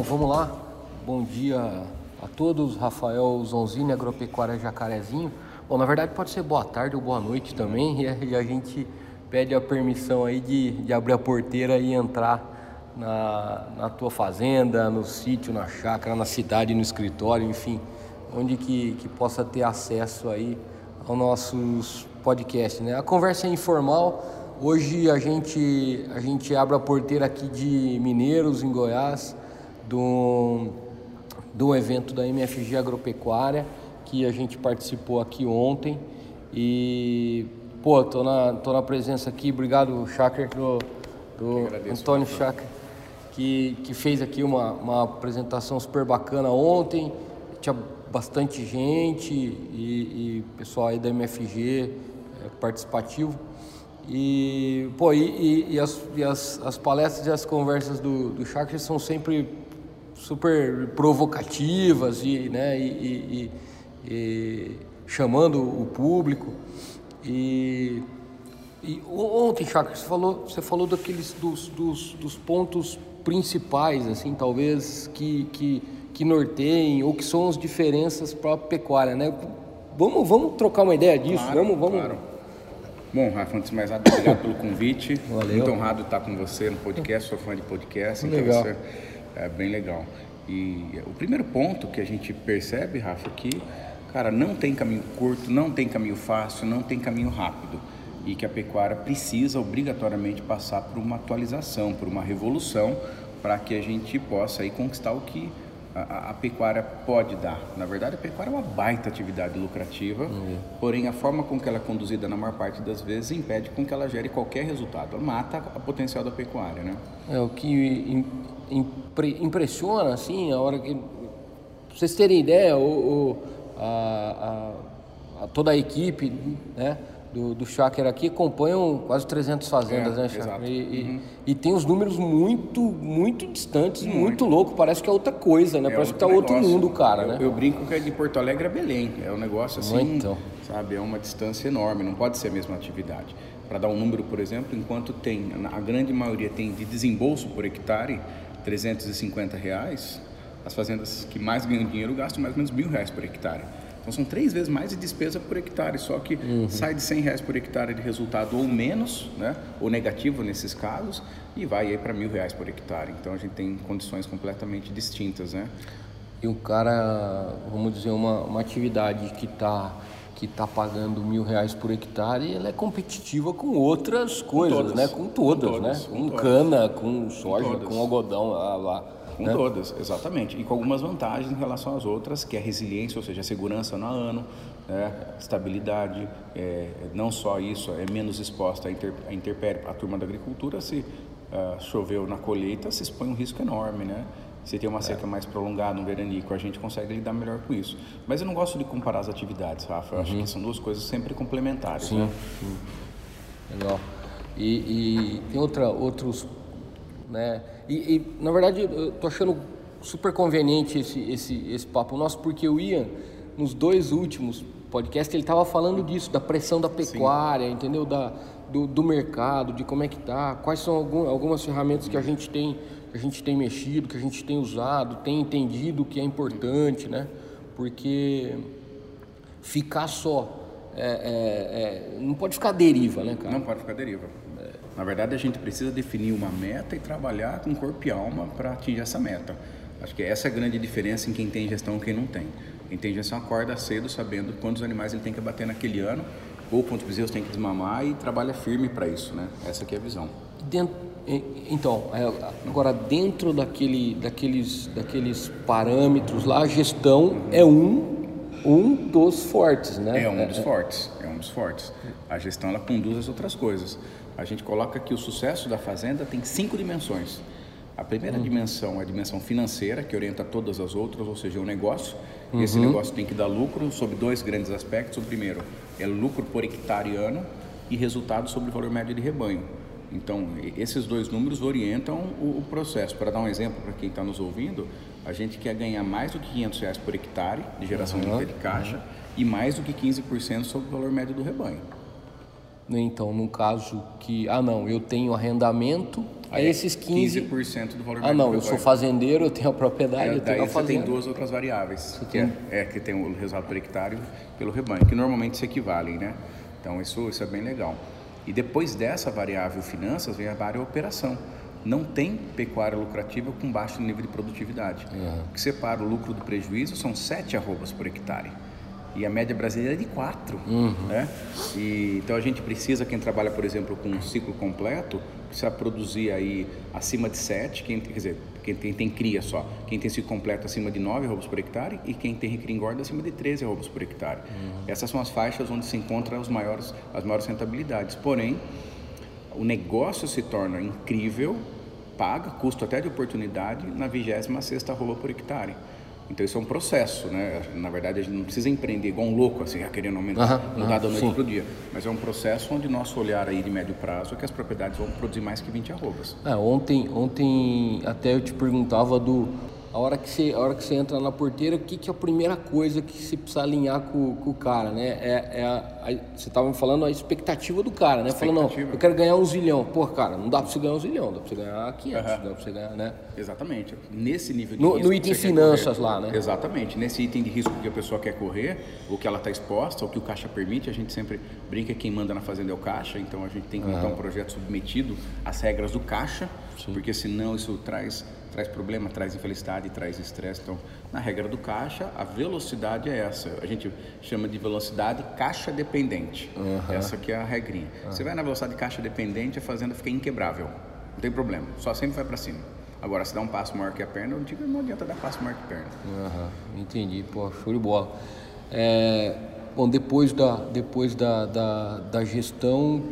Bom, vamos lá. Bom dia a todos. Rafael Zonzini, Agropecuária Jacarezinho. Bom, na verdade pode ser boa tarde ou boa noite também. E a, gente pede a permissão aí de, de abrir a porteira e entrar na, na tua fazenda, no sítio, na chácara, na cidade, no escritório, enfim, onde que, que possa ter acesso aí aos nossos podcasts. Né? A conversa é informal. Hoje a gente, a gente abre a porteira aqui de Mineiros, em Goiás, do, do evento da MFG Agropecuária, que a gente participou aqui ontem. E, pô, tô na, tô na presença aqui, obrigado, Chaker, do, do Antônio Chaker, que, que fez aqui uma, uma apresentação super bacana ontem. Tinha bastante gente e, e pessoal aí da MFG é, participativo. E, pô, e, e, e, as, e as, as, palestras e as conversas do, do Chakra são sempre super provocativas e, né, e, e, chamando o público. E, e ontem, Chakra, você falou, você falou daqueles dos, dos, dos pontos principais, assim, talvez que, que, que norteiem ou que são as diferenças para a pecuária, né? Vamos, vamos trocar uma ideia disso, claro, vamos, vamos. Claro. Bom, Rafa, antes de mais nada, obrigado pelo convite. Valeu. Muito honrado estar com você no podcast, sou fã de podcast, então Legal. você é bem legal. E o primeiro ponto que a gente percebe, Rafa, é que, cara, não tem caminho curto, não tem caminho fácil, não tem caminho rápido. E que a pecuária precisa obrigatoriamente passar por uma atualização, por uma revolução, para que a gente possa aí conquistar o que a, a, pecuária pode dar. Na verdade, a pecuária é uma baita atividade lucrativa, uhum. porém a forma com que ela é conduzida na maior parte das vezes impede com que ela gere qualquer resultado. Ela mata a potencial da pecuária, né? É o que impre, impressiona, assim, a hora que pra vocês terem ideia, o, o a, a, toda a equipe, né? Do, do Cháquer aqui acompanham quase 300 fazendas, é, né, Cháquer? E, uhum. e, e, tem os números muito, muito distantes, muito, muito louco. Parece que é outra coisa, né? É Parece outro que tá outro negócio. mundo, cara, eu, né? Eu brinco que é de Porto Alegre a Belém. É um negócio assim, Muito. sabe? É uma distância enorme, não pode ser a mesma atividade. Para dar um número, por exemplo, enquanto tem, a grande maioria tem de desembolso por hectare 350 reais, as fazendas que mais ganham dinheiro gastam mais ou menos mil reais por hectare. Então são três vezes mais de despesa por hectare, só que uhum. sai de 100 reais por hectare de resultado ou menos, né, ou negativo nesses casos, e vai aí para mil reais por hectare. Então a gente tem condições completamente distintas, né? E o cara, vamos dizer, uma, uma atividade que está que está pagando mil reais por hectare, ela é competitiva com outras coisas, com todas. né? Com todas, com todas né? Com, com todas. cana, com soja, com, com algodão, lá, lá. Com né? todas, exatamente. E com algumas vantagens em relação às outras, que é a resiliência, ou seja, a segurança no ano, né? estabilidade, é, não só isso, é menos exposta à, inter, à interpérie. A turma da agricultura, se uh, choveu na colheita, se expõe um risco enorme, né? Se tem uma seca é. mais prolongada, um veranico, a gente consegue lidar melhor com isso. Mas eu não gosto de comparar as atividades, Rafa. Eu uhum. acho que são duas coisas sempre complementares. Sim, né? sim. Legal. E, e tem outra, outros né? E, e, na verdade eu tô achando super conveniente esse, esse, esse papo nosso, porque o Ian, nos dois últimos podcasts, ele estava falando disso, da pressão da pecuária, Sim. entendeu? Da, do, do, mercado, de como é que tá, quais são algum, algumas ferramentas que a gente tem, que a gente tem mexido, que a gente tem usado, tem entendido que é importante, né? Porque ficar só é, é, é, não pode ficar deriva, né, cara? Não pode ficar deriva. Na verdade, a gente precisa definir uma meta e trabalhar com corpo e alma para atingir essa meta. Acho que essa é a grande diferença em quem tem gestão e quem não tem. Quem tem gestão acorda cedo sabendo quantos animais ele tem que abater naquele ano ou quantos bezerros tem que desmamar e trabalha firme para isso, né? Essa aqui é a visão. Dentro, então, agora dentro daquele, daqueles, daqueles parâmetros lá, a gestão uhum. é um, um dos fortes, né? É um dos fortes, é um dos fortes. A gestão ela conduz as outras coisas. A gente coloca que o sucesso da fazenda tem cinco dimensões. A primeira uhum. dimensão é a dimensão financeira, que orienta todas as outras, ou seja, o negócio. Uhum. Esse negócio tem que dar lucro sob dois grandes aspectos. O primeiro é lucro por hectare ano e resultado sobre o valor médio de rebanho. Então, esses dois números orientam o, o processo. Para dar um exemplo para quem está nos ouvindo, a gente quer ganhar mais do que 500 reais por hectare de geração uhum. de caixa e mais do que 15% sobre o valor médio do rebanho. Então, no caso que, ah não, eu tenho arrendamento, aí esses 15... 15% do valor Ah não, eu sou fazendeiro, eu tenho a propriedade, É, eu tenho a você fazenda. tem duas outras variáveis, que tem- é, é que tem o resultado por hectare pelo rebanho, que normalmente se equivalem, né? Então isso, isso é bem legal. E depois dessa variável finanças vem a variável operação. Não tem pecuária lucrativa com baixo nível de produtividade. O que separa o lucro do prejuízo são sete arrobas por hectare. E a média brasileira é de quatro. Né? E, então a gente precisa, quem trabalha, por exemplo, com um ciclo completo, precisa produzir aí acima de sete, quem, quer dizer, quem tem, tem cria só. Quem tem ciclo completo acima de 9 arrobas por hectare e quem tem recria engorda acima de 13 arrobas por hectare. Essas são as faixas onde se encontram os maiores, as maiores rentabilidades. Porém, o negócio se torna incrível, paga, custo até de oportunidade, na 26ª arroba por hectare. Então isso é um processo, né? Na verdade a gente não precisa empreender igual um louco, assim, querendo aumentar, Aham, mudar aham, da noite para o dia. Mas é um processo onde nosso olhar aí de médio prazo é que as propriedades vão produzir mais que 20 arrobas. É, ontem, ontem até eu te perguntava do a hora que você, a hora que você entra na porteira, o que, que é a primeira coisa que você precisa alinhar com, com o cara, né? É, é a, a- você estava me falando a expectativa do cara, né? Falando, não, eu quero ganhar um zilhão. Pô, cara, não dá pra você ganhar um zilhão, dá pra você ganhar 500, Aham. dá pra você ganhar, né? Exatamente. Nesse nível de No- risco no item finanças correr. lá, né? Exatamente. Nesse item de risco que a pessoa quer correr, ou que ela está exposta, ou que o caixa permite, a gente sempre brinca que quem manda na fazenda é o caixa, então a gente tem que montar um projeto submetido às regras do caixa, porque senão isso traz traz problema, traz infelicidade, traz estresse. Então, na regra do caixa, a velocidade é essa. A gente chama de velocidade caixa dependente. Essa que é a regrinha. Você vai na velocidade caixa dependente, a fazenda fica inquebrável. Não tem problema, só sempre vai para cima. Agora, se dá um passo maior que a perna, eu digo, não adianta dar passo maior que a perna. Aham, entendi, pô, show de bola. É, bom, depois da, depois da, da, da gestão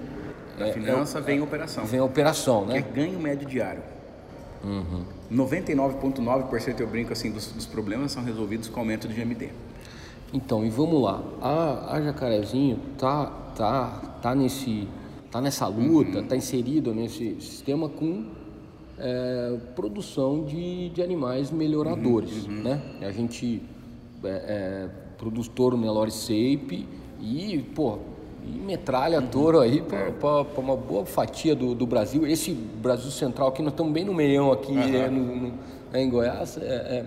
Da é, finança vem a operação. vem a operação, que é né? ganho médio diário. Uhum. 99,9% eu brinco assim dos, dos problemas são resolvidos com aumento de GMD. Então, e vamos lá. A, a Jacarezinho tá, tá, tá, nesse, tá nessa luta, tá inserido nesse sistema com é, produção de, de animais melhoradores, né? A gente é, é, produz touro Nelore Shape e, pô, e metralha touro aí para uma boa fatia do, do Brasil. Esse Brasil Central aqui, nós estamos bem no meião aqui né, no, no- né, em Goiás, é-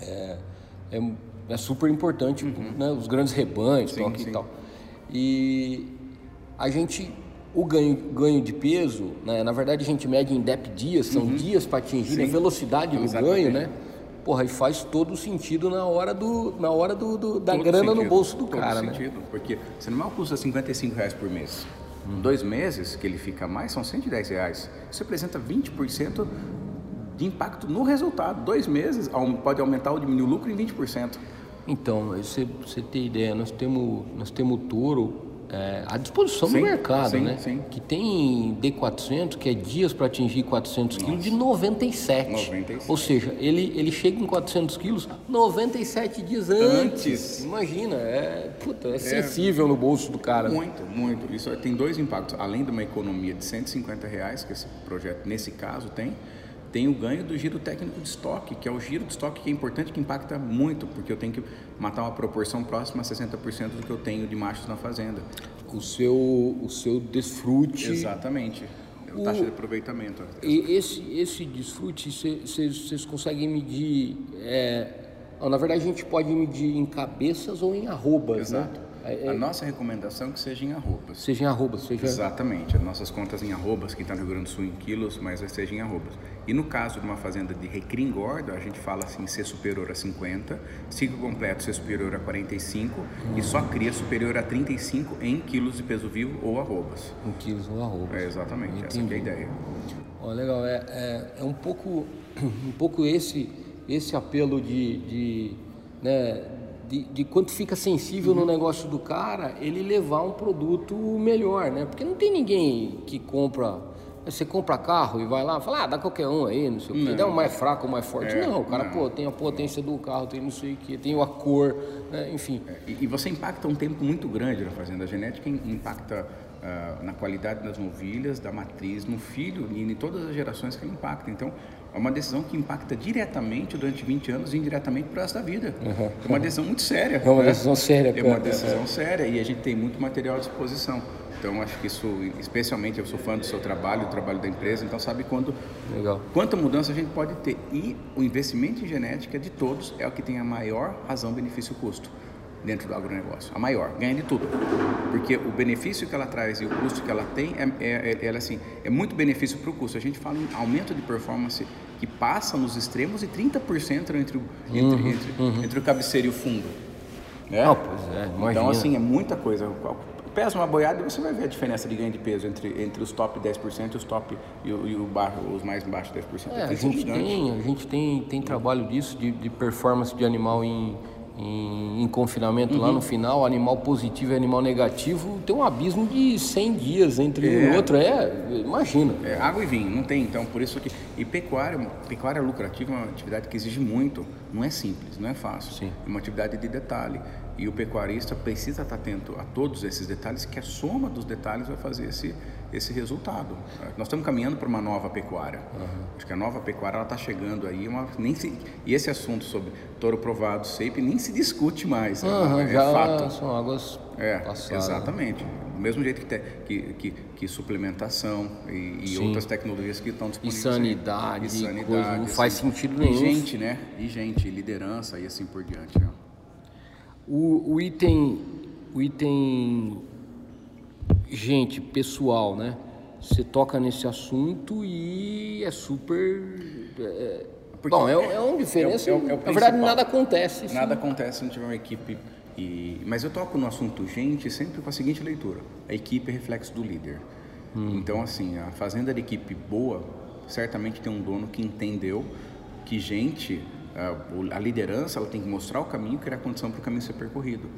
é, é, é, é super importante, né? Os grandes rebanhos Sim, aqui sim. e tal. E a gente, o ganho, ganho de peso, né? na verdade a gente mede em DEP dias, são dias para atingir a Sim. velocidade do Exatamente. ganho, né? Porra, e faz todo sentido na hora, do, na hora do, do- da Todo grana no sentido, bolso do todo cara, né? sentido, Porque se animal custa 55 reais por mês, em dois meses que ele fica mais, são 110 reais. Isso representa 20% de impacto no resultado. Dois meses pode aumentar ou diminuir o lucro em 20%. Então, você, você ter ideia, nós temos, nós temos o touro é, à disposição Sim, do mercado, sim, né? sim. Que tem D400, que é dias para atingir 400 quilos, de 97. 97. Ou seja, ele, ele chega em 400 quilos 97 dias antes. Antes. Imagina, é, puta, é sensível no bolso do cara. Muito, muito. Isso tem dois impactos. Além de uma economia de 150 reais, que esse projeto, nesse caso, tem, tem o ganho do giro técnico de estoque, que é o giro de estoque que é importante, que impacta muito, porque eu tenho que matar uma proporção próxima a 60% do que eu tenho de machos na fazenda. O seu, o seu desfrute. Exatamente. É O- taxa de aproveitamento. E esse, esse desfrute, vocês conseguem medir. é, na verdade, a gente pode medir em cabeças ou em arrobas, Exato. né? É, é, A nossa recomendação é que seja em arrobas. seja em arrobas, seja. Exatamente, as nossas contas em arrobas, quem está no Rio Grande do Sul em quilos, mas seja em arrobas. E no caso de uma fazenda de recria engorda, a gente fala assim, ser superior a 50, ciclo completo ser superior a 45 e só cria superior a 35 em quilos de peso vivo ou arrobas. Em quilos ou arrobas. É exatamente, essa que é a ideia. Ó, legal, é, é, é um pouco, um pouco esse, esse apelo de, de, né, de, de quanto fica sensível no negócio do cara, ele levar um produto melhor, né? Porque não tem ninguém que compra, você compra carro e vai lá, fala, ah, dá qualquer um aí, não sei o quê, dá um mais fraco ou mais forte. É, não, o cara, não. pô, tem a potência do carro, tem não sei o quê, tem a cor, né? enfim. E, e você impacta um tempo muito grande na fazenda. A genética im- impacta na qualidade das novilhas, da matriz, no filho e em todas as gerações que ele impacta. Então, é uma decisão que impacta diretamente durante 20 anos e indiretamente para o resto da vida. Uhum. É uma decisão muito séria. É uma né? decisão séria. É uma decisão séria e a gente tem muito material à disposição. Então acho que isso, especialmente eu sou fã do seu trabalho, do trabalho da empresa, então sabe quando, Legal. quanta mudança a gente pode ter. E o investimento em genética de todos é o que tem a maior razão benefício-custo dentro do agronegócio, a maior, ganha de tudo. Porque o benefício que ela traz e o custo que ela tem é, é, é, é assim, é muito benefício para o custo. A gente fala em aumento de performance que passa nos extremos e 30% entre, uhum, entre, entre, uhum. entre o cabeceiro e o fundo. Né? Ah, pois é, imagina. Então, assim, é muita coisa. Pesa uma boiada e você vai ver a diferença de ganho de peso entre, entre os top 10% e os top e, o, e o baixo, os mais baixos 10%. É, a, gente tem, a gente tem, tem trabalho disso, de, de performance de animal em em, em confinamento uhum. lá no final, animal positivo e animal negativo, tem um abismo de 100 dias entre é. um e outro. É, imagina. É, água e vinho, não tem. Então, por isso que. E pecuária, pecuária lucrativa é uma atividade que exige muito. Não é simples, não é fácil. Sim. É uma atividade de detalhe. E o pecuarista precisa estar atento a todos esses detalhes, que a soma dos detalhes vai fazer esse, esse resultado. Nós estamos caminhando para uma nova pecuária. Uhum. Acho que a nova pecuária está chegando aí. Uma, nem se, e esse assunto sobre touro provado, SEIP, nem se discute mais. Uhum, é, já fato. São águas é, passadas. Exatamente. Do mesmo jeito que, te, que, que, que suplementação e, e outras tecnologias que estão disponíveis. E sanidade, e sanidade coisa, não assim, faz sentido nenhum. E gente, né? E gente, liderança e assim por diante. Né? O, o item, o item, gente, pessoal, né? Você toca nesse assunto e é super. É, bom, é, é uma diferença. É, é, é Na verdade, nada acontece. Nada acontece se não tiver uma equipe. E, mas eu toco no assunto gente sempre com a seguinte leitura: a equipe é reflexo do líder. Hum. Então, assim, a fazenda de equipe boa certamente tem um dono que entendeu que gente a liderança ela tem que mostrar o caminho, criar condição para o caminho ser percorrido.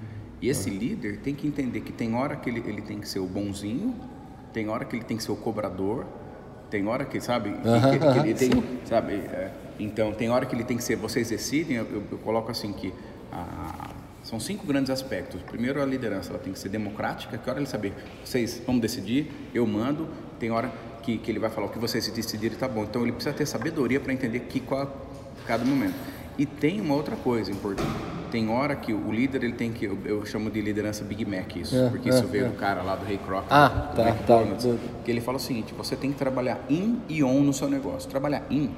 E esse uhum. líder tem que entender que tem hora que ele, ele tem que ser o bonzinho, tem hora que ele tem que ser o cobrador, tem hora que, sabe, que, que, que ele tem, sabe, é, então tem hora que ele tem que ser, vocês decidem, eu, eu, eu coloco assim que a, são cinco grandes aspectos. Primeiro, a liderança ela tem que ser democrática, que hora ele saber, vocês vamos decidir, eu mando, tem hora que, que ele vai falar o que vocês decidirem, está bom. Então ele precisa ter sabedoria para entender que qual cada momento. E tem uma outra coisa importante. Tem hora que o líder ele tem que eu, eu chamo de liderança Big Mac isso, é, porque isso é, veio é. do cara lá do Ray Kroc, ah, do tá, tá, que ele fala o seguinte: você tem que trabalhar in e on no seu negócio. Trabalhar in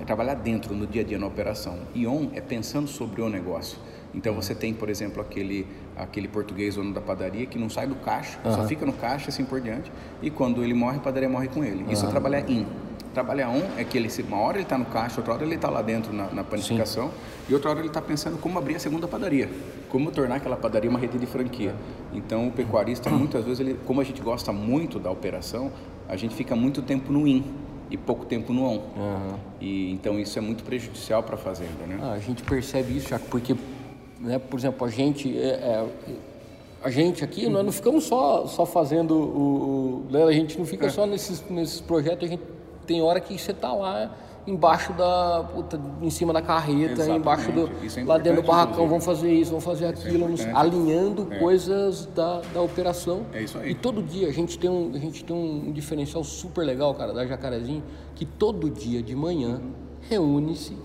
é trabalhar dentro no dia a dia na operação. E on é pensando sobre o negócio. Então você tem, por exemplo, aquele aquele português dono da padaria que não sai do caixa, uhum. só fica no caixa assim por diante. E quando ele morre, a padaria morre com ele. Isso uhum. é trabalhar in. Trabalhar um é que ele, uma hora ele está no caixa, outra hora ele está lá dentro na, na panificação Sim. e outra hora ele está pensando como abrir a segunda padaria, como tornar aquela padaria uma rede de franquia. Então o pecuarista muitas vezes, ele, como a gente gosta muito da operação, a gente fica muito tempo no in e pouco tempo no on. Uhum. E então isso é muito prejudicial para a fazenda, né? Ah, a gente percebe isso, Chaco, porque, né, por exemplo, a gente é, é, a gente aqui, nós não ficamos só, só fazendo o, o, né, A gente não fica é. só nesses, nesses projetos, a gente tem hora que você tá lá embaixo da puta, em cima da carreta, Exatamente. embaixo do é lá dentro do barracão, vamos fazer isso, vamos fazer é aquilo, é alinhando é. coisas da, da operação. É isso aí. E todo dia a gente tem um a gente tem um diferencial super legal, cara, da Jacarezinho, que todo dia de manhã reúne-se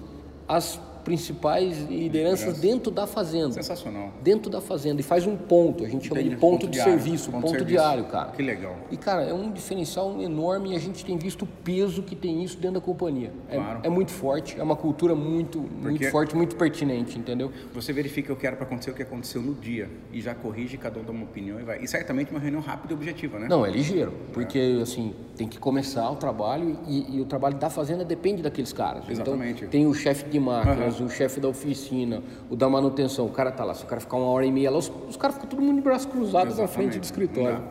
as principais lideranças dentro da fazenda. Sensacional. Dentro da fazenda. E faz um ponto, a gente chama Entendi. de ponto, ponto de diário, serviço, ponto, ponto serviço. diário, cara. Que legal. E, cara, é um diferencial enorme e a gente tem visto o peso que tem isso dentro da companhia. É, claro. é muito forte, é uma cultura muito, muito forte, muito pertinente, entendeu? Você verifica o que era para acontecer, o que aconteceu no dia e já corrige, cada um dá uma opinião e vai. E certamente uma reunião rápida e objetiva, né? Não, é ligeiro, porque, é. assim, tem que começar o trabalho e, e, o trabalho da fazenda depende daqueles caras. Então, Exatamente. Então, tem o chefe de máquinas, uhum. O chefe da oficina, o da manutenção, o cara tá lá, se o cara ficar uma hora e meia lá, os, os caras ficam todo mundo de braço cruzado na frente do escritório.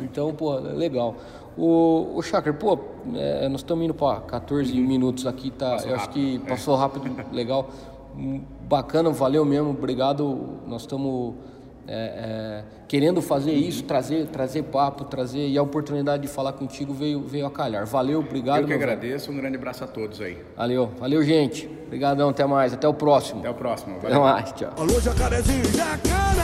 então, pô, é legal. O, o Chakra, pô, é, nós estamos indo para 14 uhum. minutos aqui, tá? Passou eu acho que passou rápido, legal. Bacana, valeu mesmo, obrigado. Nós estamos é, é, querendo fazer isso, trazer, trazer papo, trazer e a oportunidade de falar contigo veio, veio a calhar. Valeu, obrigado. Eu que agradeço, velho. um grande abraço a todos aí. Valeu, valeu gente. Obrigadão, até mais, até o próximo. Até o próximo. Valeu. Até mais, tchau. Alô, jacarezinho, jacaré!